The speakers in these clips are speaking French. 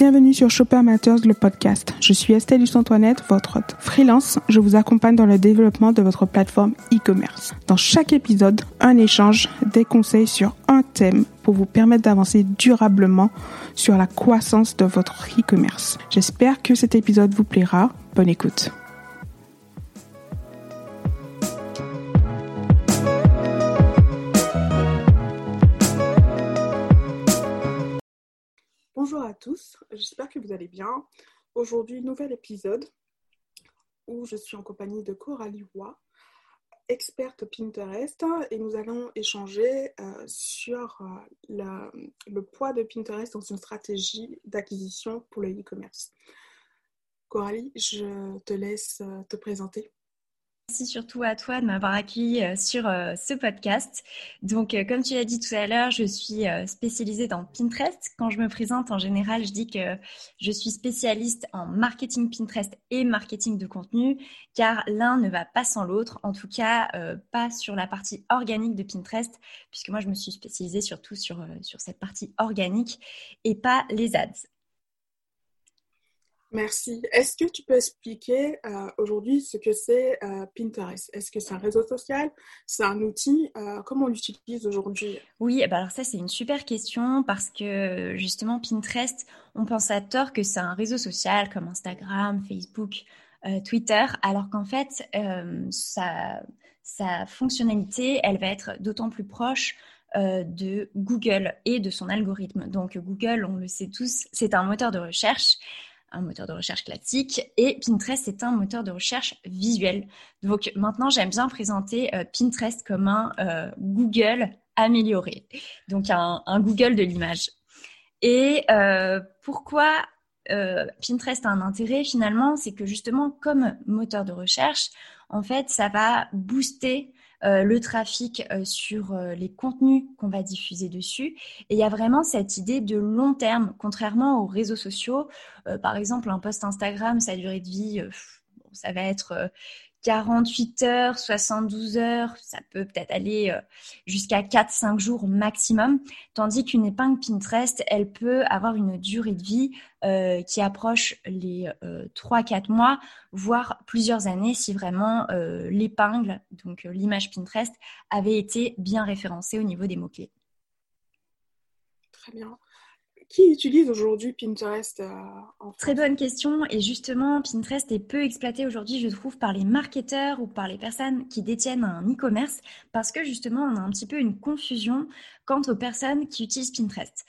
Bienvenue sur Shopper Matters, le podcast. Je suis Estelle Antoinette, votre hôte. Freelance, je vous accompagne dans le développement de votre plateforme e-commerce. Dans chaque épisode, un échange, des conseils sur un thème pour vous permettre d'avancer durablement sur la croissance de votre e-commerce. J'espère que cet épisode vous plaira. Bonne écoute. Vous allez bien. Aujourd'hui, nouvel épisode où je suis en compagnie de Coralie Roy, experte Pinterest, et nous allons échanger euh, sur euh, le poids de Pinterest dans une stratégie d'acquisition pour le e-commerce. Coralie, je te laisse euh, te présenter. Merci surtout à toi de m'avoir accueilli euh, sur euh, ce podcast. Donc, euh, comme tu l'as dit tout à l'heure, je suis spécialisée dans Pinterest. Quand je me présente, en général, je dis que je suis spécialiste en marketing Pinterest et marketing de contenu, car l'un ne va pas sans l'autre. En tout cas, pas sur la partie organique de Pinterest, puisque moi, je me suis spécialisée surtout sur, sur cette partie organique et pas les ads. Merci. Est-ce que tu peux expliquer euh, aujourd'hui ce que c'est euh, Pinterest? Est-ce que c'est un réseau social? C'est un outil? Euh, Comment on l'utilise aujourd'hui? Oui, eh ben, alors ça c'est une super question parce que justement Pinterest, on pense à tort que c'est un réseau social comme Instagram, Facebook, Twitter, alors qu'en fait sa, sa fonctionnalité, elle va être d'autant plus proche de Google et de son algorithme. Donc Google, on le sait tous, c'est un moteur de recherche un moteur de recherche classique et Pinterest c'est un moteur de recherche visuel. Donc maintenant j'aime bien présenter euh, Pinterest comme un euh, Google amélioré, donc un, Google de l'image. Et euh, pourquoi Pinterest a un intérêt finalement, c'est que justement comme moteur de recherche, en fait ça va booster euh, le trafic euh, sur euh, les contenus qu'on va diffuser dessus. Et il y a vraiment cette idée de long terme, contrairement aux réseaux sociaux. par exemple, un post Instagram, sa durée de vie, ça va être 48 heures, 72 heures, ça peut peut-être aller euh, jusqu'à 4-5 jours maximum, tandis qu'une épingle Pinterest, elle peut avoir une durée de vie euh, qui approche les 3-4 euh, mois, voire plusieurs années si vraiment l'épingle, donc l'image Pinterest, avait été bien référencée au niveau des mots-clés. Très bien qui utilise aujourd'hui Pinterest euh, en Très bonne question. Et justement, Pinterest est peu exploité aujourd'hui, je trouve, par les marketeurs ou par les personnes qui détiennent un e-commerce parce que justement, on a un petit peu une confusion quant aux personnes qui utilisent Pinterest.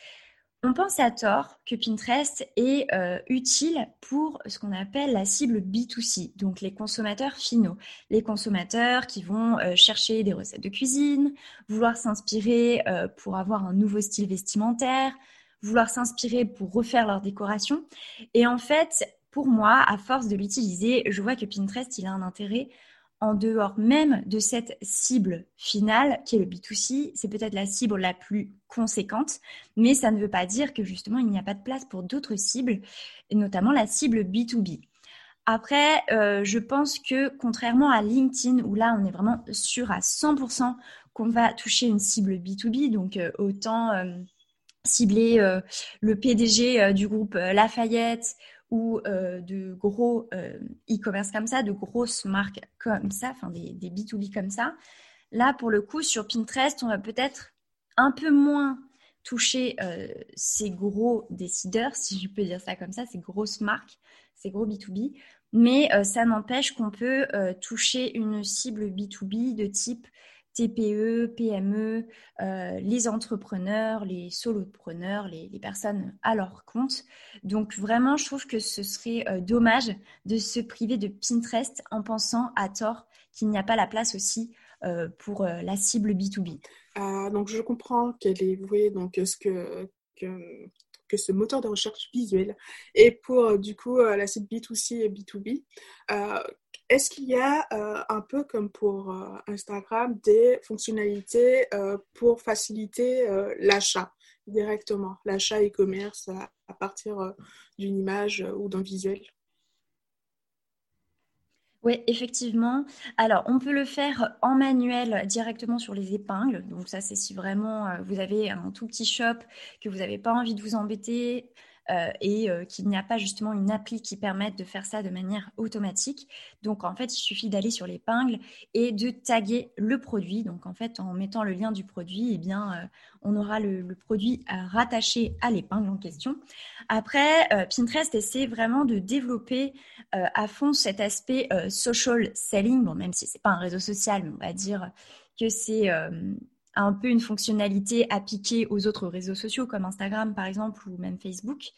On pense à tort que Pinterest est euh, utile pour ce qu'on appelle la cible B2C, donc les consommateurs finaux, les consommateurs qui vont euh, chercher des recettes de cuisine, vouloir s'inspirer pour avoir un nouveau style vestimentaire, vouloir s'inspirer pour refaire leur décoration. Et en fait, pour moi, à force de l'utiliser, je vois que Pinterest, il a un intérêt en dehors même de cette cible finale qui est le B2C. C'est peut-être la cible la plus conséquente, mais ça ne veut pas dire que justement, il n'y a pas de place pour d'autres cibles, notamment la cible B2B. Après, euh, je pense que contrairement à LinkedIn, où là, on est vraiment sûr à 100% qu'on va toucher une cible B2B, donc euh, autant... Euh, cibler euh, le PDG euh, du groupe euh, Lafayette ou de gros e-commerce comme ça, de grosses marques comme ça, enfin des, des, B2B comme ça. Là, pour le coup, sur Pinterest, on va peut-être un peu moins toucher ces gros décideurs, si je peux dire ça comme ça, ces grosses marques, ces gros B2B. Mais ça n'empêche qu'on peut toucher une cible B2B de type TPE, PME, euh, les entrepreneurs, les solopreneurs, les, personnes à leur compte. Donc vraiment, je trouve que ce serait euh, dommage de se priver de Pinterest en pensant à tort qu'il n'y a pas la place aussi euh, pour la cible B2B. donc je comprends qu'elle est vouée donc ce que, que ce moteur de recherche visuel. Et pour du coup la cible B2C et B2B, est-ce qu'il y a euh, un peu comme pour euh, Instagram des fonctionnalités euh, pour faciliter l'achat directement, l'achat e-commerce à, partir d'une image ou d'un visuel? Oui, effectivement. Alors, on peut le faire en manuel directement sur les épingles. Donc, ça, c'est si vraiment vous avez un tout petit shop, que vous n'avez pas envie de vous embêter euh, et euh, qu'il n'y a pas justement une appli qui permette de faire ça de manière automatique. Donc en fait, il suffit d'aller sur l'épingle et de taguer le produit. Donc en fait, en mettant le lien du produit, eh bien, euh, on aura le, le, produit rattaché à l'épingle en question. Après, Pinterest essaie vraiment de développer à fond cet aspect social selling. Bon, même si c'est pas un réseau social, mais on va dire que c'est un peu une fonctionnalité appliquée aux autres réseaux sociaux comme Instagram par exemple ou même Facebook.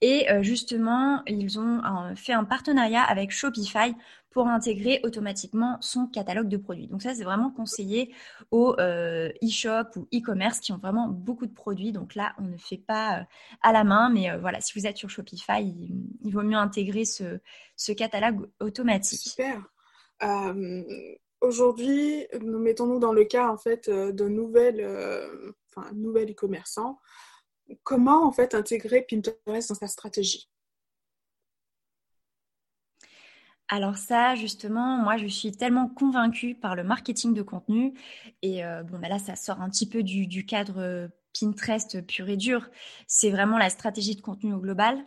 Et euh, justement, ils ont fait un partenariat avec Shopify pour intégrer automatiquement son catalogue de produits. Donc ça, c'est vraiment conseillé aux euh, e-shop ou e-commerce qui ont vraiment beaucoup de produits. Donc là, on ne fait pas euh, à la main, mais voilà, si vous êtes sur Shopify, il, vaut mieux intégrer ce catalogue automatique. Super. Aujourd'hui, nous mettons-nous dans le cas en fait euh, de nouvelles, euh, enfin, nouvel e-commerçants. Comment en fait intégrer Pinterest dans sa stratégie? Alors ça, justement, moi, je suis tellement convaincue par le marketing de contenu. Et euh, bon, ben là, ça sort un petit peu du, cadre Pinterest pur et dur. C'est vraiment la stratégie de contenu au global.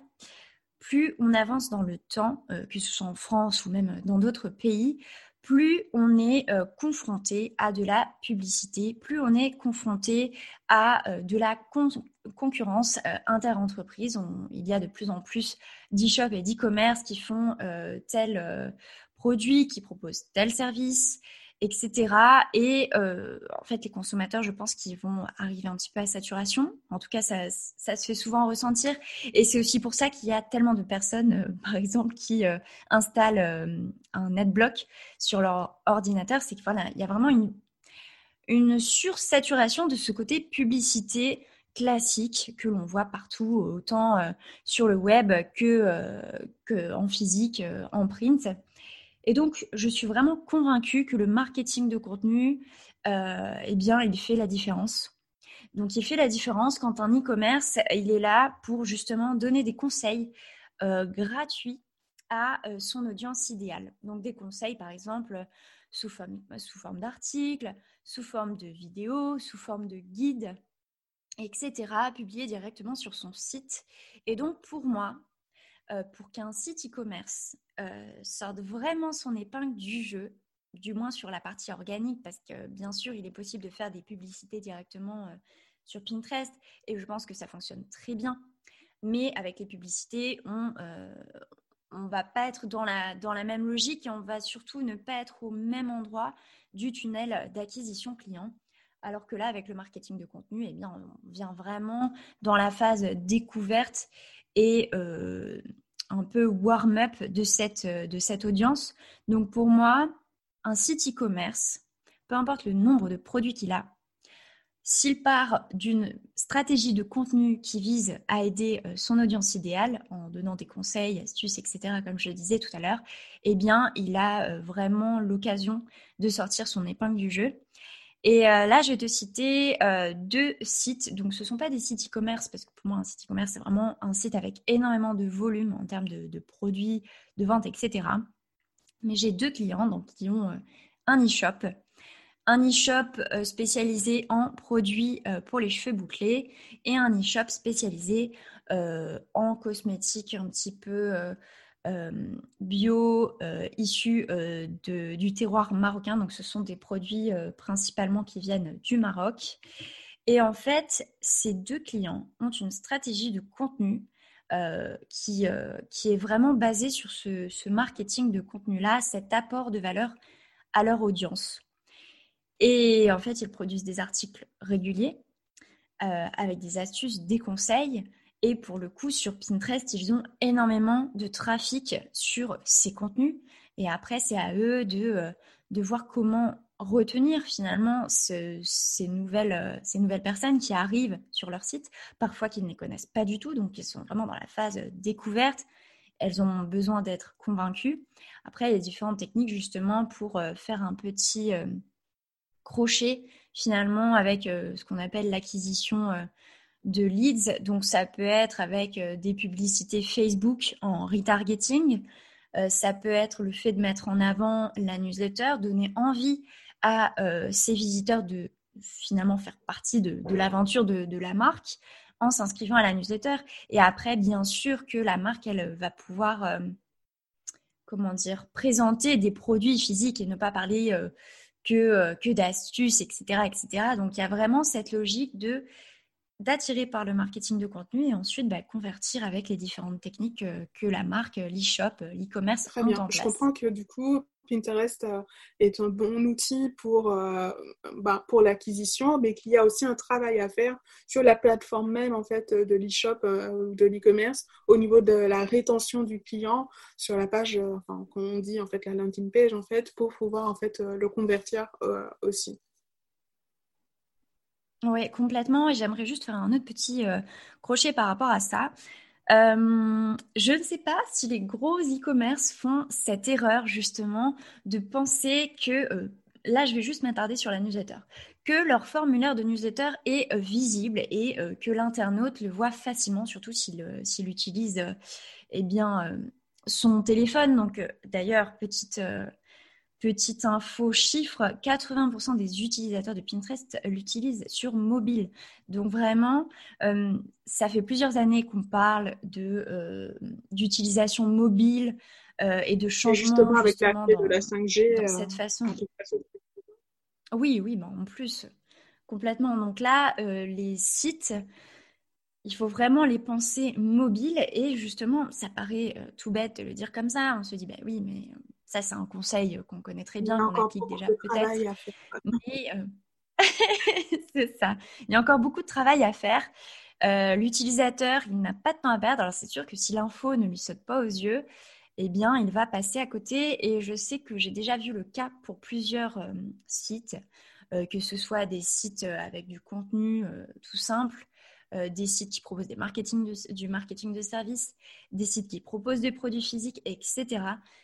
Plus on avance dans le temps, que ce soit en France ou même dans d'autres pays, plus on est euh, confronté à de la publicité, plus on est confronté à euh, de la concurrence euh, inter-entreprise. Il y a de plus en plus d'e-shop et d'e-commerce qui font tel produit, qui proposent tel service, etc. Et euh, en fait, les consommateurs, je pense qu'ils vont arriver un petit peu à saturation. En tout cas, ça, ça se fait souvent ressentir. Et c'est aussi pour ça qu'il y a tellement de personnes, euh, par exemple, qui euh, installent un adblock sur leur ordinateur. C'est qu'il y a vraiment une, une sursaturation de ce côté publicité classique que l'on voit partout, autant sur le web que, que en physique, en print. Et donc, je suis vraiment convaincue que le marketing de contenu, euh, eh bien, il fait la différence. Donc, il fait la différence quand un e-commerce, il est là pour justement donner des conseils euh, gratuits à euh, son audience idéale. Donc, des conseils, par exemple, sous forme, sous forme d'articles, sous forme de vidéos, sous forme de guides, etc., publiés directement sur son site. Et donc, pour moi, pour qu'un site e-commerce euh, sorte vraiment son épingle du jeu, du moins sur la partie organique, parce que bien sûr, il est possible de faire des publicités directement euh, sur Pinterest, et je pense que ça fonctionne très bien. Mais avec les publicités, on ne va pas être dans la, dans la même logique et on va surtout ne pas être au même endroit du tunnel d'acquisition client. Alors que là, avec le marketing de contenu, eh bien, on vient vraiment dans la phase découverte et euh, un peu warm-up de cette, euh, de cette audience. Donc pour moi, un site e-commerce, peu importe le nombre de produits qu'il a, s'il part d'une stratégie de contenu qui vise à aider euh, son audience idéale en donnant des conseils, astuces, etc., comme je le disais tout à l'heure, eh bien, il a vraiment l'occasion de sortir son épingle du jeu. Et euh, là, je vais te citer euh, deux sites. Donc, ce ne sont pas des sites e-commerce, parce que pour moi, un site e-commerce, c'est vraiment un site avec énormément de volume en termes de, produits, de vente, etc. Mais j'ai deux clients donc, qui ont euh, un e-shop. Un e-shop spécialisé en produits pour les cheveux bouclés et un e-shop spécialisé en cosmétiques un petit peu euh, bio euh, issus euh, du terroir marocain. Donc, ce sont des produits principalement qui viennent du Maroc. Et en fait, ces deux clients ont une stratégie de contenu qui, qui est vraiment basée sur ce, ce marketing de contenu-là, cet apport de valeur à leur audience. Et en fait, ils produisent des articles réguliers avec des astuces, des conseils, et pour le coup, sur Pinterest, ils ont énormément de trafic sur ces contenus. Et après, c'est à eux de, euh, de voir comment retenir finalement ces, nouvelles, euh, ces nouvelles personnes qui arrivent sur leur site, parfois qu'ils ne les connaissent pas du tout, donc ils sont vraiment dans la phase découverte. Elles ont besoin d'être convaincues. Après, il y a différentes techniques justement pour euh, faire un petit crochet finalement avec ce qu'on appelle l'acquisition de leads. Donc, ça peut être avec euh, des publicités Facebook en retargeting. Euh, ça peut être le fait de mettre en avant la newsletter, donner envie à ces euh, visiteurs de finalement faire partie de, l'aventure de, la marque en s'inscrivant à la newsletter. Et après, bien sûr que la marque, elle va pouvoir, comment dire, présenter des produits physiques et ne pas parler que, que d'astuces, etc., etc. Donc, il y a vraiment cette logique de d'attirer par le marketing de contenu et ensuite bah, convertir avec les différentes techniques que la marque, l'e-shop, l'e-commerce Très bien. Je comprends que du coup, Pinterest euh, est un bon outil pour, euh, bah, pour l'acquisition, mais qu'il y a aussi un travail à faire sur la plateforme même en fait de l'e-shop euh, ou de l'e-commerce au niveau de la rétention du client sur la page, enfin, qu'on dit en fait la landing page en fait, pour pouvoir en fait le convertir aussi. Oui, complètement. Et j'aimerais juste faire un autre petit crochet par rapport à ça. Euh, je ne sais pas si les gros e-commerce font cette erreur justement de penser que, euh, là je vais juste m'attarder sur la newsletter, que leur formulaire de newsletter est euh, visible et que l'internaute le voit facilement, surtout s'il utilise eh bien, son téléphone. Donc d'ailleurs, petite Petite info chiffre, 80% des utilisateurs de Pinterest l'utilisent sur mobile. Donc vraiment, euh, ça fait plusieurs années qu'on parle euh, d'utilisation mobile euh, et de changement justement avec la de la 5G de cette façon. Oui, oui, mais en plus complètement. Donc là, les sites il faut vraiment les penser mobiles et justement, ça paraît tout bête de le dire comme ça. On se dit, bah oui, mais ça, c'est un conseil qu'on connaît très bien, qu'on applique déjà peut-être. Mais euh, c'est ça. Il y a encore beaucoup de travail à faire. Euh, l'utilisateur, il n'a pas de temps à perdre. Alors, c'est sûr que si l'info ne lui saute pas aux yeux, eh bien, il va passer à côté. Et je sais que j'ai déjà vu le cas pour plusieurs euh, sites, que ce soit des sites avec du contenu tout simple, euh, des sites qui proposent du marketing de service, des sites qui proposent des produits physiques, etc.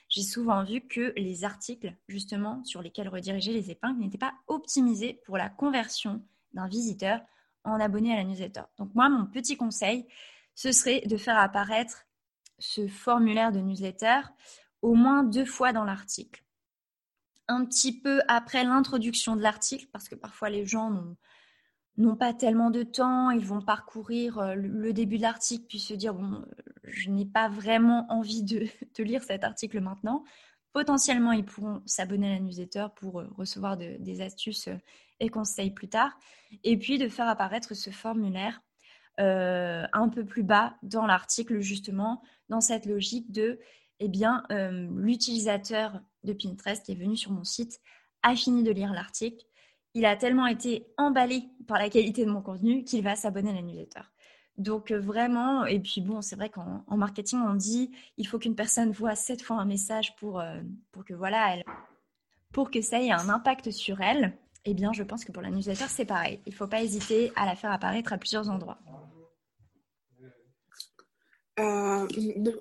J'ai souvent vu que les articles, justement, sur lesquels rediriger les épingles n'étaient pas optimisés pour la conversion d'un visiteur en abonné à la newsletter. Donc moi, mon petit conseil, ce serait de faire apparaître ce formulaire de newsletter au moins deux fois dans l'article. Un petit peu après l'introduction de l'article, parce que parfois les gens n'ont n'ont pas tellement de temps, ils vont parcourir euh, le début de l'article puis se dire bon, je n'ai pas vraiment envie de, lire cet article maintenant. Potentiellement, ils pourront s'abonner à la newsletter pour euh, recevoir des astuces euh, et conseils plus tard. Et puis de faire apparaître ce formulaire un peu plus bas dans l'article, justement, dans cette logique de eh bien, l'utilisateur de Pinterest qui est venu sur mon site a fini de lire l'article il a tellement été emballé par la qualité de mon contenu qu'il va s'abonner à la newsletter. Donc euh, vraiment, et puis bon, c'est vrai qu'en marketing, on dit il faut qu'une personne voit sept fois un message pour, euh, pour que voilà, elle, pour que ça ait un impact sur elle. Eh bien, je pense que pour la newsletter, c'est pareil. Il ne faut pas hésiter à la faire apparaître à plusieurs endroits. Euh,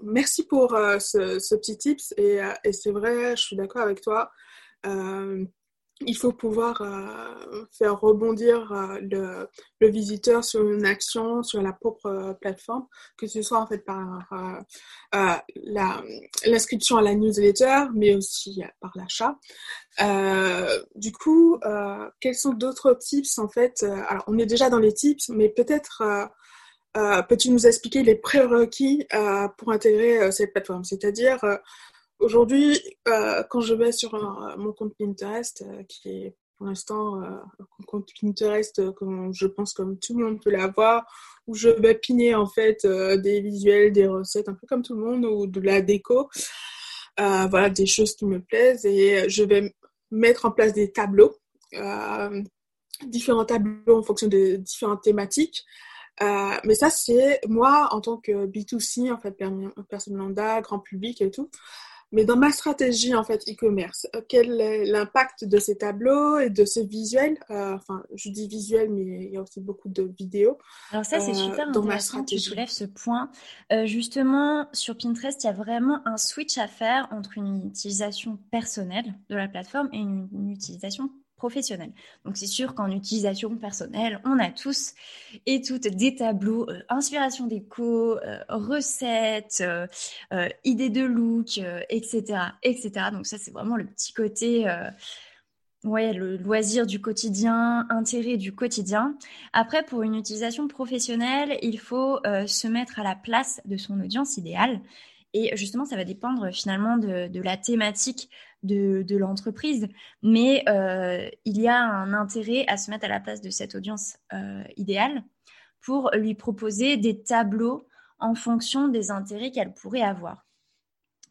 merci pour ce, petit tips et, et c'est vrai, je suis d'accord avec toi il faut pouvoir euh, faire rebondir euh, le, visiteur sur une action sur la propre euh, plateforme, que ce soit en fait par l'inscription à la newsletter, mais aussi par l'achat. du coup, quels sont d'autres tips en fait Alors, on est déjà dans les tips, mais peut-être peux-tu nous expliquer les prérequis pour intégrer cette plateforme? C'est-à-dire Aujourd'hui, euh, quand je vais sur mon compte Pinterest, euh, qui est pour l'instant euh, un compte Pinterest, comme je pense comme tout le monde peut l'avoir, où je vais piner en fait des visuels, des recettes, un peu comme tout le monde, ou de la déco, voilà, des choses qui me plaisent, et je vais mettre en place des tableaux, différents tableaux en fonction de différentes thématiques. mais ça, c'est moi en tant que B2C, en fait, personne lambda, grand public et tout. Mais dans ma stratégie en fait e-commerce, euh, quel est l'impact de ces tableaux et de ces visuels? Euh, Enfin, je dis visuel, mais il y a aussi beaucoup de vidéos. Alors ça, c'est euh, super intéressant que tu soulèves ce point. justement, sur Pinterest, il y a vraiment un switch à faire entre une utilisation personnelle de la plateforme et une utilisation Donc c'est sûr qu'en utilisation personnelle, on a tous et toutes des tableaux euh, inspiration déco, euh, recettes, euh, idées de look, etc., etc. Donc ça c'est vraiment le petit côté ouais, le loisir du quotidien, intérêt du quotidien. Après, pour une utilisation professionnelle, il faut se mettre à la place de son audience idéale. Et justement, ça va dépendre finalement de, la thématique de, l'entreprise. Mais il y a un intérêt à se mettre à la place de cette audience idéale pour lui proposer des tableaux en fonction des intérêts qu'elle pourrait avoir.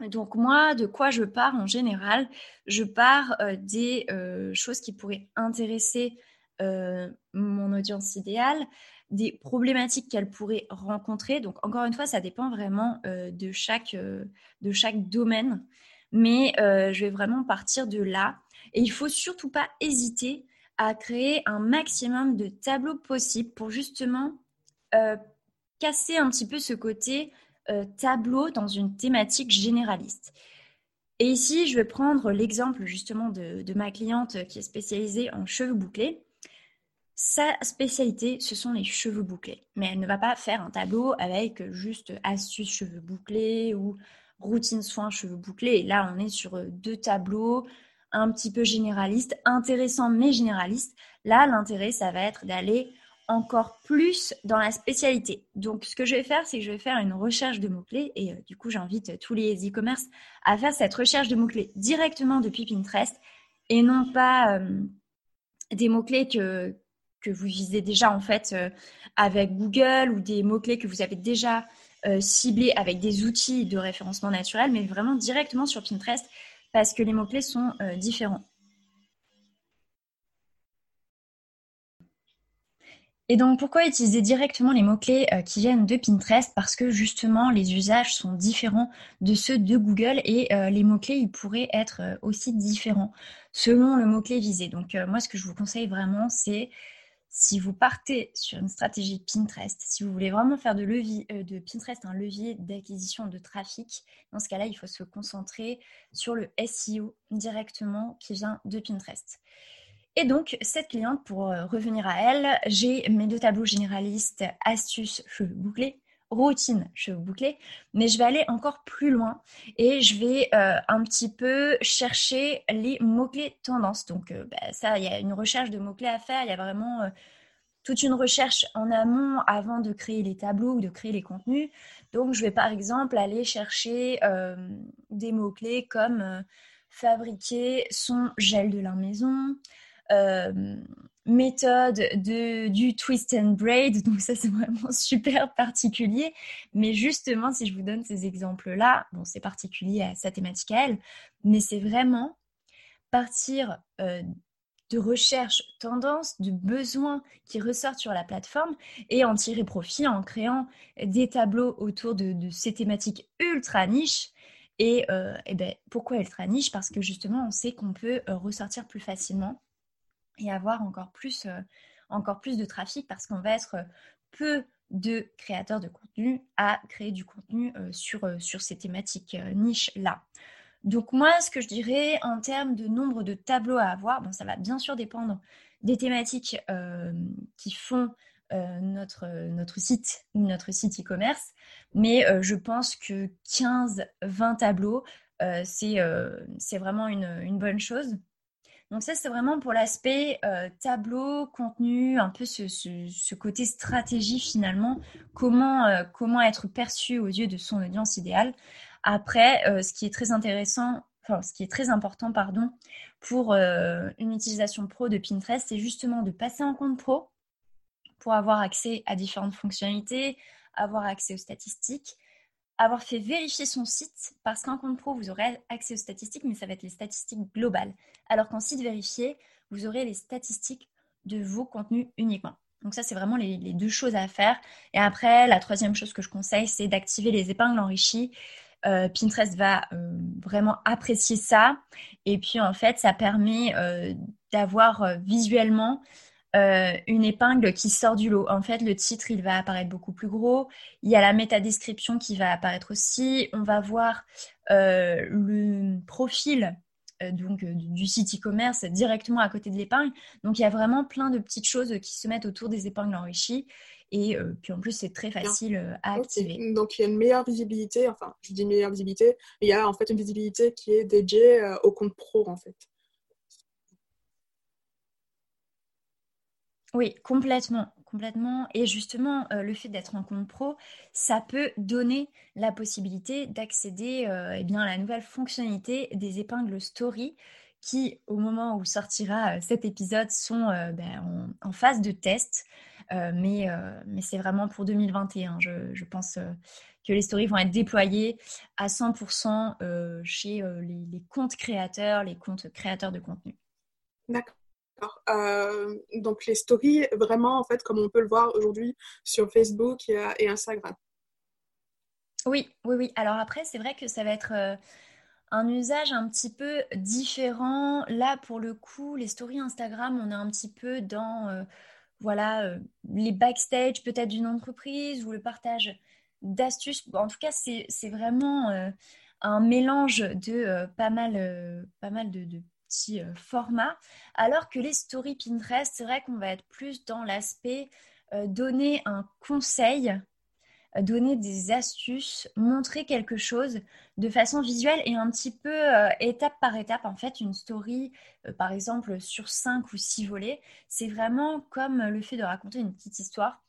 Donc moi, de quoi je pars en général? Je pars euh, des euh, choses qui pourraient intéresser euh, mon audience idéale, des problématiques qu'elle pourrait rencontrer. Donc encore une fois, ça dépend vraiment de, chaque, de chaque domaine. Mais je vais vraiment partir de là. Et il faut surtout pas hésiter à créer un maximum de tableaux possibles pour justement casser un petit peu ce côté euh, tableau dans une thématique généraliste. Et ici, je vais prendre l'exemple justement de, ma cliente qui est spécialisée en cheveux bouclés. Sa spécialité, ce sont les cheveux bouclés. Mais elle ne va pas faire un tableau avec juste astuces cheveux bouclés ou routine soins cheveux bouclés. là, on est sur euh, deux tableaux un petit peu généralistes, intéressants mais généralistes. Là, l'intérêt, ça va être d'aller encore plus dans la spécialité. Donc, ce que je vais faire, c'est que je vais faire une recherche de mots-clés et euh, du coup, j'invite tous les e-commerce à faire cette recherche de mots-clés directement depuis Pinterest et non pas euh, des mots-clés que, que vous visez déjà en fait euh, avec Google ou des mots-clés que vous avez déjà ciblés avec des outils de référencement naturel, mais vraiment directement sur Pinterest parce que les mots-clés sont différents. Et donc, pourquoi utiliser directement les mots-clés euh, qui viennent de Pinterest? Parce que justement, les usages sont différents de ceux de Google et euh, les mots-clés, ils pourraient être euh, aussi différents selon le mot-clé visé. Donc, moi, ce que je vous conseille vraiment, c'est si vous partez sur une stratégie Pinterest, si vous voulez vraiment faire de, levier, de Pinterest un levier d'acquisition de trafic, dans ce cas-là, il faut se concentrer sur le SEO directement qui vient de Pinterest. Et donc, cette cliente, pour euh, revenir à elle, j'ai mes deux tableaux généralistes, astuces, cheveux bouclés, routine, cheveux bouclés, mais je vais aller encore plus loin et je vais euh, un petit peu chercher les mots-clés tendances. Donc, euh, bah, ça, il y a une recherche de mots-clés à faire, il y a vraiment toute une recherche en amont avant de créer les tableaux ou de créer les contenus. Donc, je vais par exemple aller chercher des mots-clés comme fabriquer son gel de la maison, euh, méthode de, du twist and braid. Donc ça, c'est vraiment super particulier. Mais justement, si je vous donne ces exemples-là, bon, c'est particulier à sa thématique à elle, mais c'est vraiment partir euh, de recherche, tendance, de besoins qui ressortent sur la plateforme et en tirer profit en créant des tableaux autour de, ces thématiques ultra niches. Et, euh, et ben, pourquoi ultra niche Parce que justement, on sait qu'on peut ressortir plus facilement et avoir encore plus, euh, encore plus de trafic parce qu'on va être peu de créateurs de contenu à créer du contenu euh, sur, euh, sur ces thématiques niches-là. Donc moi, ce que je dirais en termes de nombre de tableaux à avoir, bon, ça va bien sûr dépendre des thématiques qui font notre, notre site ou notre site e-commerce, mais je pense que 15-20 tableaux, c'est vraiment une, une, bonne chose. Donc ça, c'est vraiment pour l'aspect euh, tableau, contenu, un peu ce, côté stratégie finalement, comment, euh, comment être perçu aux yeux de son audience idéale. Après, euh, ce qui est très intéressant, enfin ce qui est très important, pardon, pour une utilisation pro de Pinterest, c'est justement de passer en compte pro pour avoir accès à différentes fonctionnalités, avoir accès aux statistiques, avoir fait vérifier son site, parce qu'en compte pro, vous aurez accès aux statistiques, mais ça va être les statistiques globales. Alors qu'en site vérifié, vous aurez les statistiques de vos contenus uniquement. Donc ça, c'est vraiment les, deux choses à faire. Et après, la troisième chose que je conseille, c'est d'activer les épingles enrichies. Euh, Pinterest va euh, vraiment apprécier ça. Et puis, en fait, ça permet euh, d'avoir visuellement euh, une épingle qui sort du lot. En fait, le titre, il va apparaître beaucoup plus gros. Il y a la métadescription qui va apparaître aussi. On va voir euh, le profil euh, donc du site e-commerce directement à côté de l'épingle. Donc, il y a vraiment plein de petites choses qui se mettent autour des épingles enrichies. Et puis en plus, c'est très facile à activer. Donc il y a une meilleure visibilité, enfin je dis meilleure visibilité, mais il y a en fait une visibilité qui est dédiée au compte pro en fait. Oui, complètement, complètement. Et justement, euh, le fait d'être en compte pro, ça peut donner la possibilité d'accéder euh, eh bien, à la nouvelle fonctionnalité des épingles story qui, au moment où sortira euh, cet épisode, sont ben, en, phase de test. mais c'est vraiment pour 2021. Je, pense que les stories vont être déployées à 100% chez les comptes créateurs, les comptes créateurs de contenu. D'accord. Euh, donc les stories, vraiment, en fait, comme on peut le voir aujourd'hui sur Facebook et, Instagram. Oui, oui, oui. Alors après, c'est vrai que ça va être euh, un usage un petit peu différent. Là, pour le coup, les stories Instagram, on est un petit peu dans, euh, voilà, les backstage peut-être d'une entreprise ou le partage d'astuces. en tout cas, c'est vraiment un mélange de pas mal, pas mal de euh, format. Alors que les stories Pinterest, c'est vrai qu'on va être plus dans l'aspect euh, donner un conseil, euh, donner des astuces, montrer quelque chose de façon visuelle et un petit peu étape par étape. En fait, une story, par exemple, sur 5 ou 6 volets, c'est vraiment comme le fait de raconter une petite histoire.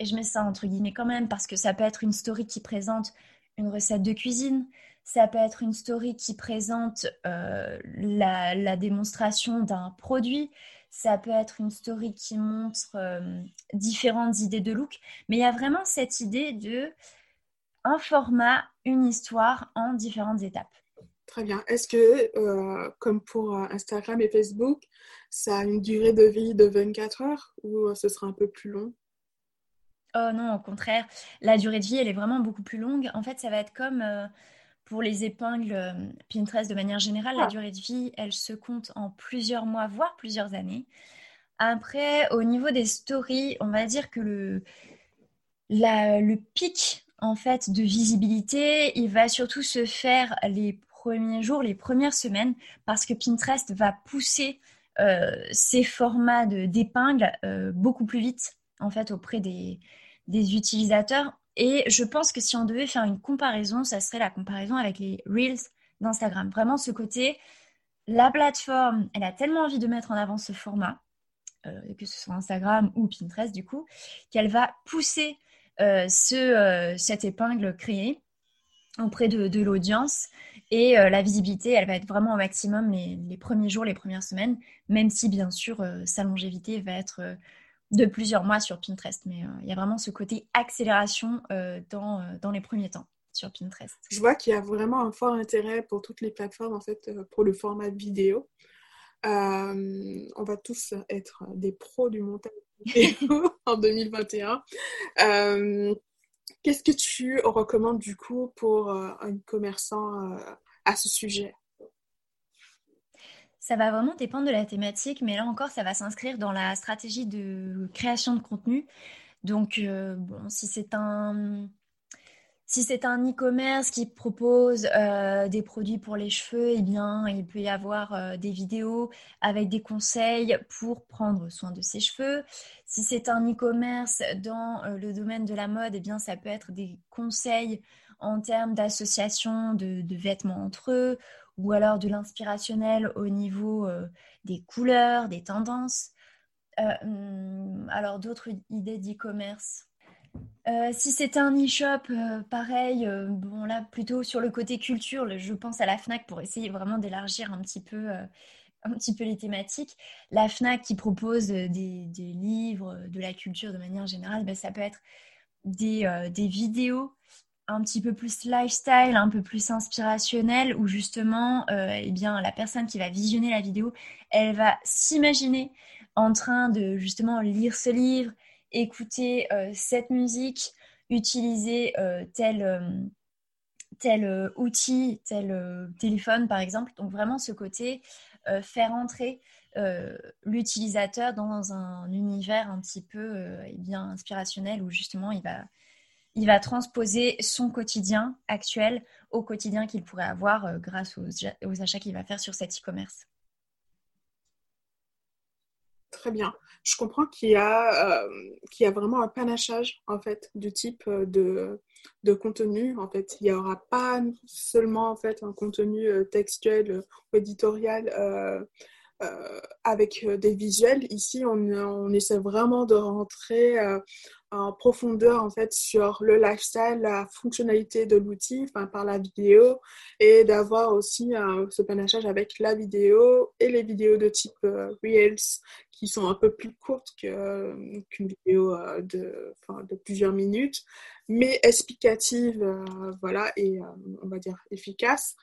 Et je mets ça entre guillemets quand même parce que ça peut être une story qui présente une recette de cuisine, ça peut être une story qui présente euh, la, démonstration d'un produit. Ça peut être une story qui montre euh, différentes idées de look. Mais il y a vraiment cette idée de un format, une histoire en différentes étapes. Très bien. Est-ce que, euh, comme pour Instagram et Facebook, ça a une durée de vie de 24 heures ou ce sera un peu plus long? Oh non, au contraire. La durée de vie, elle est vraiment beaucoup plus longue. En fait, ça va être comme pour les épingles euh, Pinterest de manière générale, la ah. durée de vie, elle se compte en plusieurs mois, voire plusieurs années. Après, au niveau des stories, on va dire que le, le pic en fait de visibilité, il va surtout se faire les premiers jours, les premières semaines, parce que Pinterest va pousser euh, ses formats d'épingles euh, beaucoup plus vite en fait auprès des, des utilisateurs. Et je pense que si on devait faire une comparaison, ça serait la comparaison avec les Reels d'Instagram. Vraiment ce côté, la plateforme, elle a tellement envie de mettre en avant ce format, euh, que ce soit Instagram ou Pinterest du coup, qu'elle va pousser euh, ce, euh, cette épingle créée auprès de, l'audience. Et la visibilité, elle va être vraiment au maximum les, les, premiers jours, les premières semaines, même si bien sûr sa longévité va être de plusieurs mois sur Pinterest. Mais euh, il y a vraiment ce côté accélération euh, dans, euh, dans les premiers temps sur Pinterest. Je vois qu'il y a vraiment un fort intérêt pour toutes les plateformes, en fait, pour le format vidéo. on va tous être des pros du montage vidéo en 2021. Qu'est-ce que tu recommandes du coup pour un commerçant à ce sujet? Ça va vraiment dépendre de la thématique, mais là encore, ça va s'inscrire dans la stratégie de création de contenu. Donc, euh, bon, si c'est un si c'est un e-commerce qui propose euh, des produits pour les cheveux, eh bien, il peut y avoir euh, des vidéos avec des conseils pour prendre soin de ses cheveux. Si c'est un e-commerce dans le domaine de la mode, eh bien, ça peut être des conseils en termes d'association de, de, vêtements entre eux ou alors de l'inspirationnel au niveau euh, des couleurs, des tendances. Euh, hum, alors d'autres idées d'e-commerce? Euh, si c'était un e-shop, pareil, bon là plutôt sur le côté culture, je pense à la Fnac pour essayer vraiment d'élargir un petit peu, un petit peu les thématiques. La Fnac qui propose des, livres, de la culture de manière générale, ben, ça peut être des, des vidéos un petit peu plus lifestyle, un peu plus inspirationnel, où justement, euh, eh bien, la personne qui va visionner la vidéo, elle va s'imaginer en train de justement lire ce livre, écouter euh, cette musique, utiliser euh, tel, outil, tel téléphone par exemple. Donc vraiment ce côté, faire entrer l'utilisateur dans un univers un petit peu eh inspirationnel où justement il va il va transposer son quotidien actuel au quotidien qu'il pourrait avoir euh, grâce aux, achats qu'il va faire sur cet e-commerce. Très bien. Je comprends qu'il y, a, euh, y a vraiment un panachage en fait du type euh, de, de contenu. En fait, il n'y aura pas seulement en fait un contenu textuel ou éditorial avec des visuels. Ici, on, on, essaie vraiment de rentrer en profondeur en fait sur le lifestyle, la fonctionnalité de l'outil par la vidéo et d'avoir aussi ce panachage avec la vidéo et les vidéos de type Reels qui sont un peu plus courtes qu'une vidéo de, de plusieurs minutes mais explicative voilà et on va dire efficace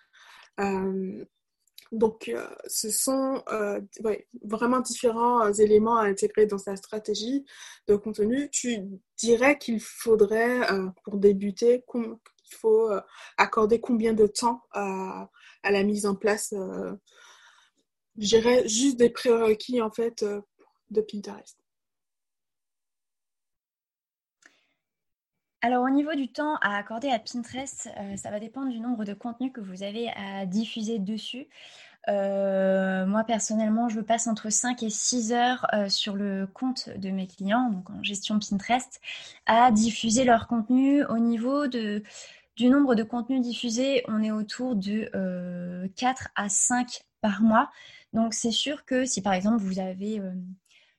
donc, euh, ce sont euh, vraiment différents euh, éléments à intégrer dans sa stratégie de contenu. Tu dirais qu'il faudrait, pour débuter, qu'il faut accorder combien de temps à, à la mise en place, je dirais, juste des prérequis en fait de Pinterest. Alors au niveau du temps à accorder à Pinterest, euh, ça va dépendre du nombre de contenus que vous avez à diffuser dessus. Euh, moi personnellement, je passe entre 5 et 6 heures euh, sur le compte de mes clients, donc en gestion Pinterest, à diffuser leur contenu. Au niveau du nombre de contenus diffusés, on est autour de 4 à 5 par mois. Donc c'est sûr que si par exemple vous avez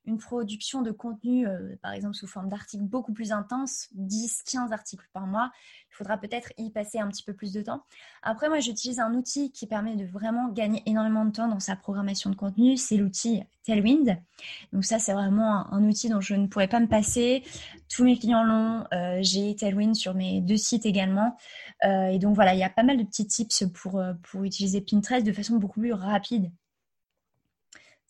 une production de contenu, euh, par exemple sous forme d'articles beaucoup plus intense, 10, 15 articles par mois, il faudra peut-être y passer un petit peu plus de temps. Après, moi, j'utilise un outil qui permet de vraiment gagner énormément de temps dans sa programmation de contenu, c'est l'outil Tailwind. Donc ça, c'est vraiment un, outil dont je ne pourrais pas me passer. Tous mes clients l'ont. Euh, j'ai Tailwind sur mes deux sites également. Euh, et donc voilà, il y a pas mal de petits tips pour, pour utiliser Pinterest de façon beaucoup plus rapide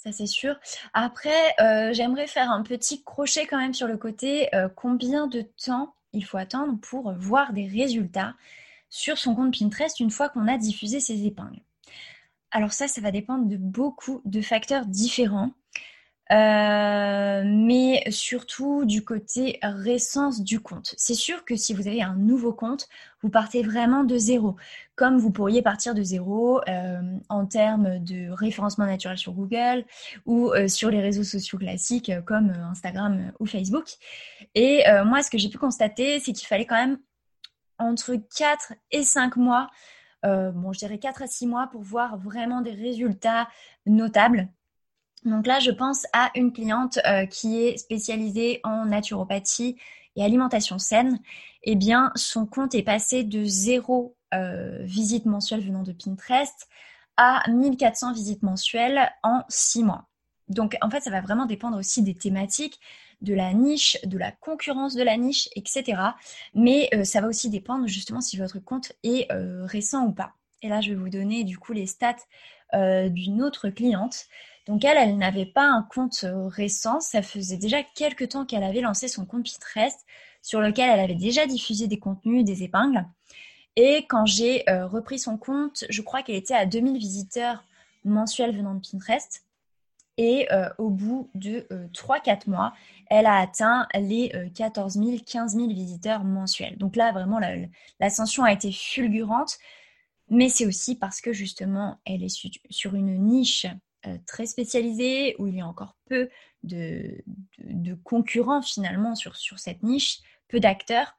ça c'est sûr. Après, euh, j'aimerais faire un petit crochet quand même sur le côté euh, combien de temps il faut attendre pour voir des résultats sur son compte Pinterest une fois qu'on a diffusé ses épingles. Alors ça, ça va dépendre de beaucoup de facteurs différents. Euh, mais surtout du côté récence du compte. C'est sûr que si vous avez un nouveau compte, vous partez vraiment de zéro, comme vous pourriez partir de zéro euh, en termes de référencement naturel sur Google ou euh, sur les réseaux sociaux classiques comme Instagram ou Facebook. Et moi, ce que j'ai pu constater, c'est qu'il fallait quand même entre 4 et 5 mois, bon, je dirais 4 à 6 mois pour voir vraiment des résultats notables donc là, je pense à une cliente euh, qui est spécialisée en naturopathie et alimentation saine. Eh bien, son compte est passé de zéro euh, visite mensuelle venant de Pinterest à 1400 visites mensuelles en six mois. Donc, en fait, ça va vraiment dépendre aussi des thématiques, de la niche, de la concurrence de la niche, etc. Mais euh, ça va aussi dépendre justement si votre compte est récent ou pas. Et là, je vais vous donner du coup les stats d'une autre cliente donc elle, elle n'avait pas un compte euh, récent. Ça faisait déjà quelques temps qu'elle avait lancé son compte Pinterest sur lequel elle avait déjà diffusé des contenus, des épingles. Et quand j'ai euh, repris son compte, je crois qu'elle était à 2000 visiteurs mensuels venant de Pinterest. Et euh, au bout de 3-4 mois, elle a atteint les 14 000, 15 000 visiteurs mensuels. Donc là, vraiment, l'ascension a été fulgurante. Mais c'est aussi parce que justement, elle est sur une niche euh, très spécialisé, où il y a encore peu de, concurrents finalement sur, sur cette niche, peu d'acteurs.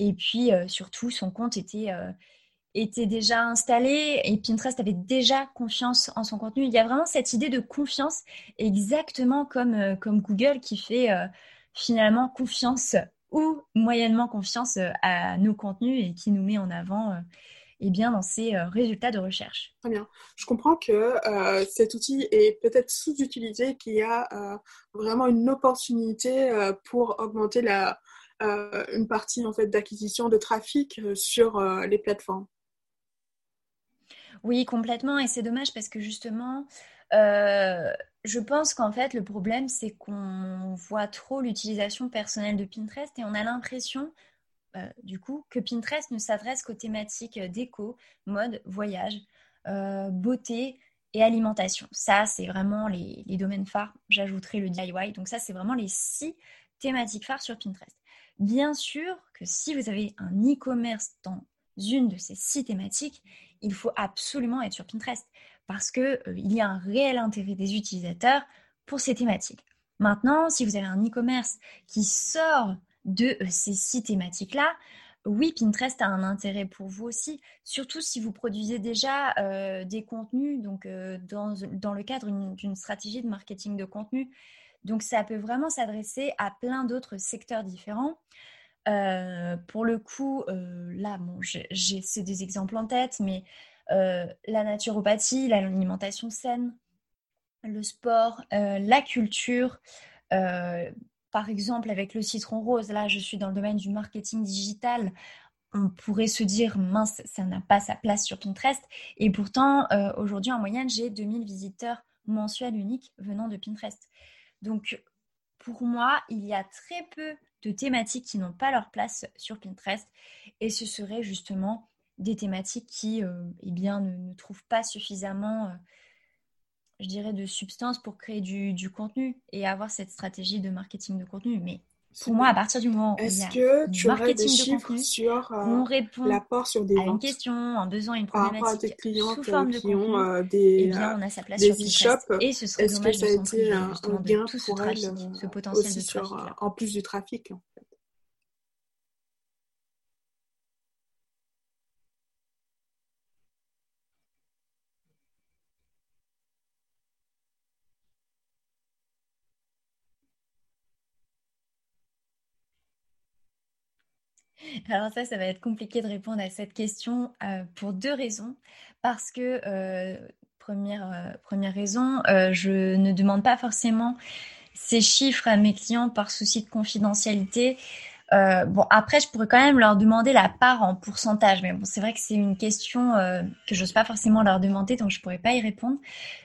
Et puis euh, surtout, son compte était, euh, était déjà installé et Pinterest avait déjà confiance en son contenu. Il y a vraiment cette idée de confiance, exactement comme, comme Google qui fait finalement confiance ou moyennement confiance à nos contenus et qui nous met en avant bien, dans ses euh, résultats de recherche. Très bien. Je comprends que euh, cet outil est peut-être sous-utilisé, qu'il y a euh, vraiment une opportunité pour augmenter la, une partie en fait, d'acquisition de trafic sur les plateformes. Oui, complètement. Et c'est dommage parce que justement, je pense qu'en fait, le problème, c'est qu'on voit trop l'utilisation personnelle de Pinterest et on a l'impression euh, du coup, que Pinterest ne s'adresse qu'aux thématiques déco, mode, voyage, euh, beauté et alimentation. Ça, c'est vraiment les, domaines phares. J'ajouterai le DIY. Donc ça, c'est vraiment les six thématiques phares sur Pinterest. Bien sûr que si vous avez un e-commerce dans une de ces six thématiques, il faut absolument être sur Pinterest parce qu'il euh, y a un réel intérêt des utilisateurs pour ces thématiques. Maintenant, si vous avez un e-commerce qui sort de euh, ces six thématiques-là, oui, Pinterest a un intérêt pour vous aussi, surtout si vous produisez déjà euh, des contenus, donc euh, dans, dans, le cadre d'une stratégie de marketing de contenu. Donc ça peut vraiment s'adresser à plein d'autres secteurs différents. Pour le coup, là, bon, c'est des exemples en tête, mais la naturopathie, l'alimentation saine, le sport, la culture, par exemple, avec le citron rose, là, je suis dans le domaine du marketing digital. On pourrait se dire, mince, ça n'a pas sa place sur Pinterest. Et pourtant, euh, aujourd'hui, en moyenne, j'ai 2000 visiteurs mensuels uniques venant de Pinterest. Donc, pour moi, il y a très peu de thématiques qui n'ont pas leur place sur Pinterest. Et ce seraient justement des thématiques qui euh, eh bien, ne, trouvent pas suffisamment euh, je dirais, de substance pour créer du, contenu et avoir cette stratégie de marketing de contenu. Mais pour moi, à partir du moment où il y a que tu marketing des de contenu, sur euh, on répond l'apport sur des à une question, un besoin, une problématique clients sous forme de contenu, ont, euh, des, eh bien, on a sa place sur Pinterest. Et ce serait dommage de s'en priver justement de tout ce trafic, ce potentiel de trafic. Euh, en plus du trafic? Alors ça, ça va être compliqué de répondre à cette question euh, pour deux raisons. Parce que, euh, première, euh, première raison, je ne demande pas forcément ces chiffres à mes clients par souci de confidentialité. bon, après, je pourrais quand même leur demander la part en pourcentage, mais bon, c'est vrai que c'est une question que j'ose pas forcément leur demander, donc je pourrais pas y répondre.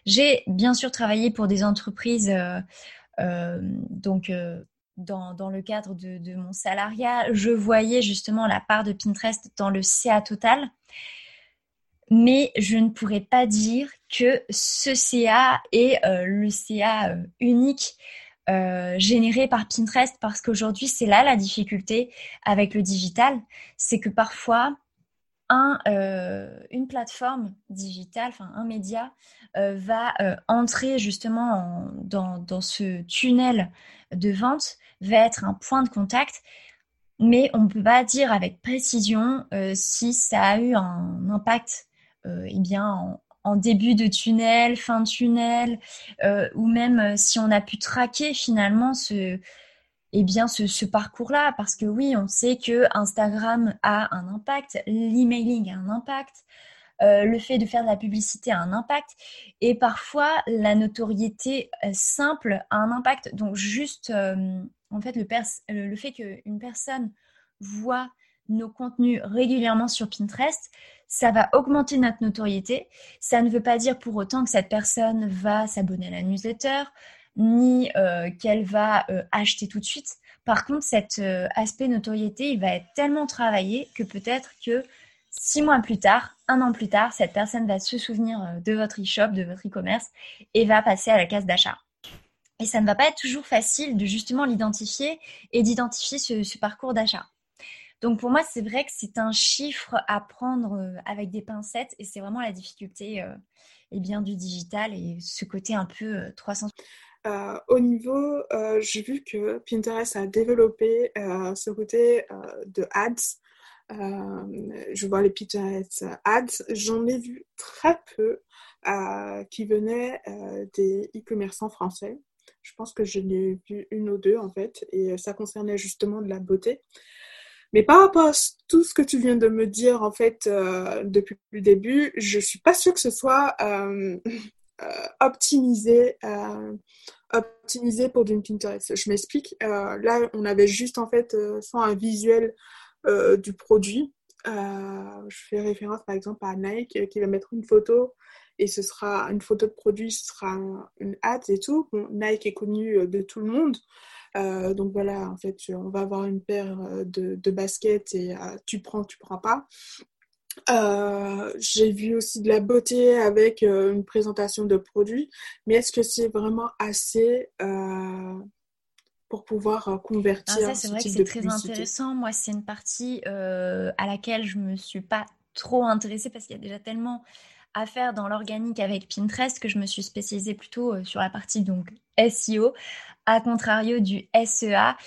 J'ai bien sûr travaillé pour des entreprises, donc dans, le cadre de, mon salariat, je voyais justement la part de Pinterest dans le CA total. Mais je ne pourrais pas dire que ce CA est euh, le CA euh, unique euh, généré par Pinterest parce qu'aujourd'hui, c'est là la difficulté avec le digital. C'est que parfois, un, une plateforme digitale, enfin un média, va entrer justement dans, dans, ce tunnel de vente va être un point de contact, mais on ne peut pas dire avec précision euh, si ça a eu un impact euh, eh bien, en, début de tunnel, fin de tunnel, euh, ou même si on a pu traquer finalement ce, eh bien, ce, parcours-là, parce que oui, on sait que Instagram a un impact, l'emailing a un impact, euh, le fait de faire de la publicité a un impact et parfois la notoriété simple a un impact. Donc juste, euh, en fait, le, le fait qu'une personne voit nos contenus régulièrement sur Pinterest, ça va augmenter notre notoriété. Ça ne veut pas dire pour autant que cette personne va s'abonner à la newsletter, ni euh, qu'elle va acheter tout de suite. Par contre, cet aspect notoriété, il va être tellement travaillé que peut-être que six mois plus tard, un an plus tard, cette personne va se souvenir euh, de votre e-shop, de votre e-commerce et va passer à la case d'achat. Et ça ne va pas être toujours facile de justement l'identifier et d'identifier ce, parcours d'achat. Donc pour moi, c'est vrai que c'est un chiffre à prendre euh, avec des pincettes et c'est vraiment la difficulté euh, eh bien, du digital et ce côté un peu 300. Au niveau, j'ai vu que Pinterest a développé ce côté de ads euh, je vois les Pinterest ads. J'en ai vu très peu euh, qui venaient euh, des e-commerçants français. Je pense que je n'ai vu une ou deux en fait, et ça concernait justement de la beauté. Mais par rapport à tout ce que tu viens de me dire en fait depuis le début, je suis pas sûre que ce soit optimisé, optimisé pour du Pinterest. Je m'explique. là, on avait juste en fait soit un visuel euh, du produit. Euh, je fais référence par exemple à Nike euh, qui va mettre une photo et ce sera une photo de produit, ce sera une ad et tout. Nike est connu de tout le monde. donc voilà, en fait, on va avoir une paire de, de baskets et tu prends, tu prends pas. J'ai vu aussi de la beauté avec une présentation de produits, mais est-ce que c'est vraiment assez pour pouvoir euh, convertir. Ah, ça, c'est vrai que c'est très intéressant. Moi, c'est une partie euh, à laquelle je me suis pas trop intéressée parce qu'il y a déjà tellement à faire dans l'organique avec Pinterest que je me suis spécialisée plutôt euh, sur la partie donc SEO, à contrario du SEA.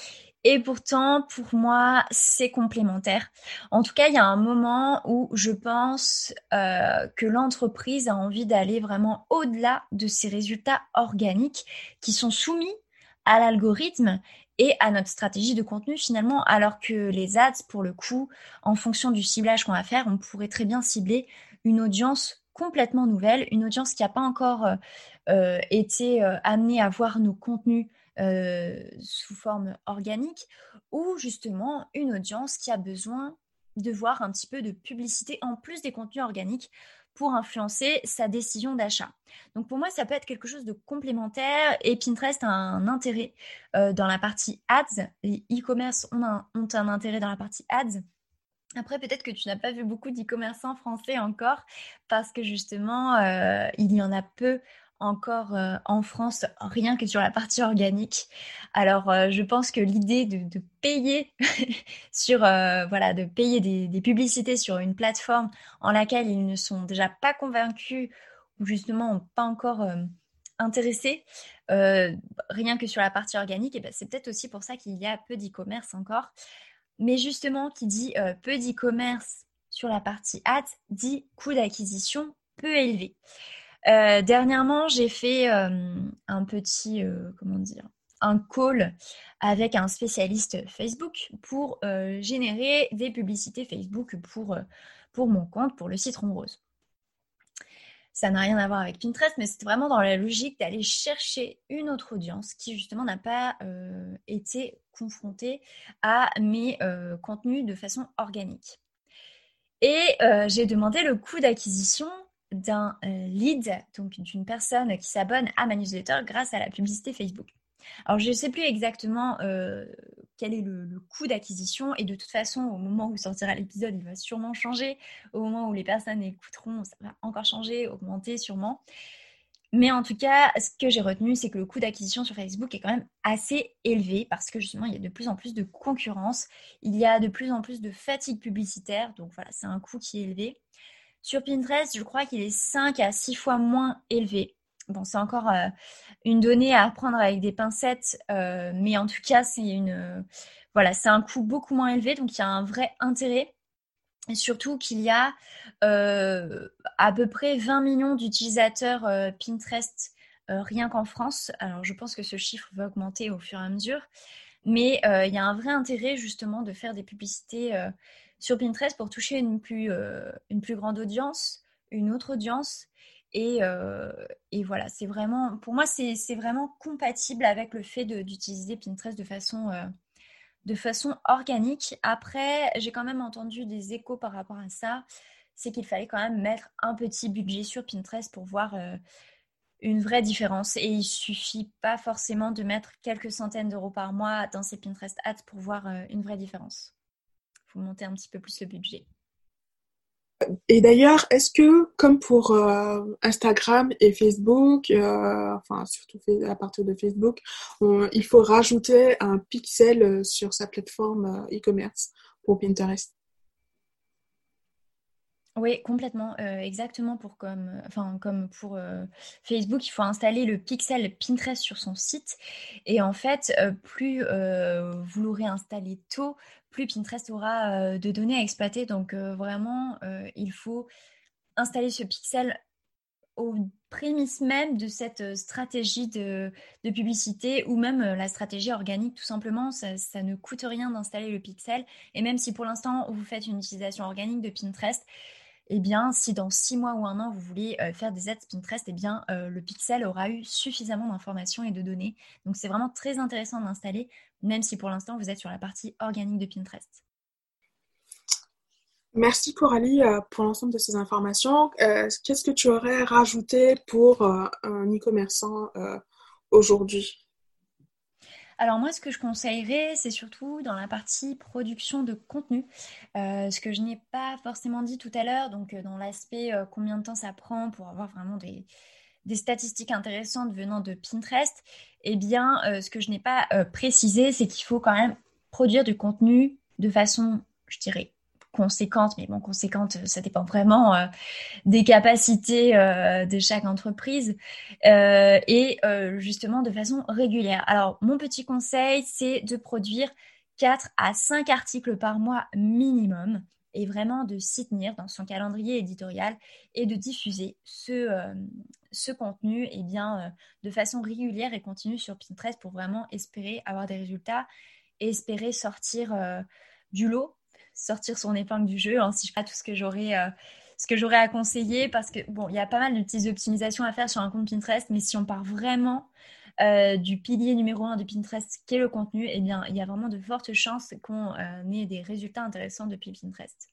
Et pourtant, pour moi, c'est complémentaire. En tout cas, il y a un moment où je pense euh, que l'entreprise a envie d'aller vraiment au-delà de ces résultats organiques qui sont soumis à l'algorithme et à notre stratégie de contenu finalement, alors que les ads, pour le coup, en fonction du ciblage qu'on va faire, on pourrait très bien cibler une audience complètement nouvelle, une audience qui n'a pas encore euh, euh, été amenée à voir nos contenus euh, sous forme organique, ou justement une audience qui a besoin de voir un petit peu de publicité en plus des contenus organiques pour influencer sa décision d'achat. Donc pour moi, ça peut être quelque chose de complémentaire et Pinterest a un intérêt euh, dans la partie ads. Les e-commerce ont un, un intérêt dans la partie ads. Après, peut-être que tu n'as pas vu beaucoup d'e-commerçants français encore parce que justement, euh, il y en a peu encore euh, en France, rien que sur la partie organique. Alors, euh, je pense que l'idée de, payer sur, euh, voilà, de payer des, publicités sur une plateforme en laquelle ils ne sont déjà pas convaincus ou justement pas encore intéressés, rien que sur la partie organique, et ben, c'est peut-être aussi pour ça qu'il y a peu d'e-commerce encore. Mais justement, qui dit peu d'e-commerce sur la partie ads, dit coût d'acquisition peu élevé. Euh, dernièrement, j'ai fait euh, un petit, euh, comment dire, un call avec un spécialiste Facebook pour générer des publicités Facebook pour, pour mon compte, pour le citron rose. Ça n'a rien à voir avec Pinterest, mais c'est vraiment dans la logique d'aller chercher une autre audience qui justement n'a pas été confrontée à mes contenus de façon organique. Et j'ai demandé le coût d'acquisition d'un euh, lead, donc d'une personne qui s'abonne à ma newsletter grâce à la publicité Facebook. Alors, je ne sais plus exactement euh, quel est le, coût d'acquisition et de toute façon, au moment où sortira l'épisode, il va sûrement changer. Au moment où les personnes écouteront, ça va encore changer, augmenter sûrement. Mais en tout cas, ce que j'ai retenu, c'est que le coût d'acquisition sur Facebook est quand même assez élevé parce que justement, il y a de plus en plus de concurrence, il y a de plus en plus de fatigue publicitaire. Donc voilà, c'est un coût qui est élevé. Sur Pinterest, je crois qu'il est 5 à 6 fois moins élevé. Bon, c'est encore euh, une donnée à prendre avec des pincettes, euh, mais en tout cas, c'est une, voilà, c'est un coût beaucoup moins élevé, donc il y a un vrai intérêt. Et surtout qu'il y a euh, à peu près 20 millions d'utilisateurs Pinterest rien qu'en France. Alors, je pense que ce chiffre va augmenter au fur et à mesure, mais il y a un vrai intérêt justement de faire des publicités sur Pinterest pour toucher une plus, euh, une plus grande audience, une autre audience. Et, euh, et voilà, c'est vraiment, pour moi, c'est vraiment compatible avec le fait d'utiliser Pinterest de façon, euh, de façon organique. Après, j'ai quand même entendu des échos par rapport à ça. C'est qu'il fallait quand même mettre un petit budget sur Pinterest pour voir une vraie différence. Et il suffit pas forcément de mettre quelques centaines d'euros par mois dans ces Pinterest ads pour voir une vraie différence monter un petit peu plus le budget. Et d'ailleurs, est-ce que, comme pour euh, Instagram et Facebook, euh, enfin surtout à partir de Facebook, il faut rajouter un pixel euh, sur sa plateforme e-commerce pour Pinterest? Oui, complètement. exactement pour comme, enfin, comme pour Facebook, il faut installer le pixel Pinterest sur son site. Et en fait, plus vous l'aurez installé tôt, plus Pinterest aura de données à exploiter. Donc vraiment, il faut installer ce pixel aux prémices même de cette stratégie de, publicité ou même la stratégie organique, tout simplement. Ça ne coûte rien d'installer le pixel. Et même si pour l'instant, vous faites une utilisation organique de Pinterest, eh bien, si dans six mois ou un an, vous voulez euh, faire des ads Pinterest, eh bien, euh, le pixel aura eu suffisamment d'informations et de données. Donc, c'est vraiment très intéressant d'installer, même si pour l'instant, vous êtes sur la partie organique de Pinterest. Merci Coralie euh, pour l'ensemble de ces informations. Qu'est-ce que tu aurais rajouté pour un e-commerçant aujourd'hui? Alors moi, ce que je conseillerais, c'est surtout dans la partie production de contenu, euh, ce que je n'ai pas forcément dit tout à l'heure, donc euh, dans l'aspect euh, combien de temps ça prend pour avoir vraiment des, statistiques intéressantes venant de Pinterest, eh bien, ce que je n'ai pas précisé, c'est qu'il faut quand même produire du contenu de façon, je dirais, conséquente, mais bon, conséquente, ça dépend vraiment des capacités de chaque entreprise, et justement de façon régulière. Alors, mon petit conseil, c'est de produire 4 à 5 articles par mois minimum et vraiment de s'y tenir dans son calendrier éditorial et de diffuser ce, euh, contenu eh bien, euh, de façon régulière et continue sur Pinterest pour vraiment espérer avoir des résultats et espérer sortir euh, du lot, sortir son épingle du jeu, hein, si je pas tout ce que j'aurais ce que j'aurais à conseiller parce que bon, il y a pas mal de petites optimisations à faire sur un compte Pinterest, mais si on part vraiment du pilier numéro un de Pinterest qui est le contenu, eh bien, il y a vraiment de fortes chances qu'on ait des résultats intéressants depuis Pinterest.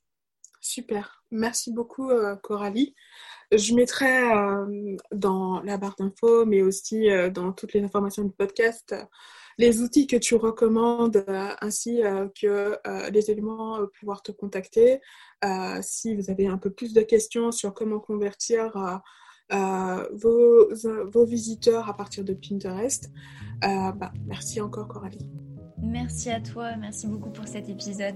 Super, merci beaucoup euh, Coralie. Je mettrai euh, dans la barre d'infos, mais aussi euh, dans toutes les informations du podcast, les outils que tu recommandes, ainsi que les éléments pour pouvoir te contacter. si vous avez un peu plus de questions sur comment convertir vos, vos, visiteurs à partir de Pinterest, bah, merci encore Coralie. Merci à toi, merci beaucoup pour cet épisode.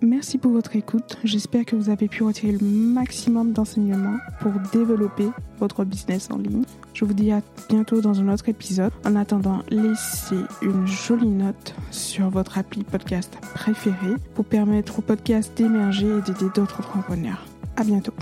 Merci pour votre écoute. J'espère que vous avez pu retirer le maximum d'enseignements pour développer votre business en ligne. Je vous dis à bientôt dans un autre épisode. En attendant, laissez une jolie note sur votre appli podcast préféré pour permettre au podcast d'émerger et d'aider d'autres entrepreneurs. À bientôt.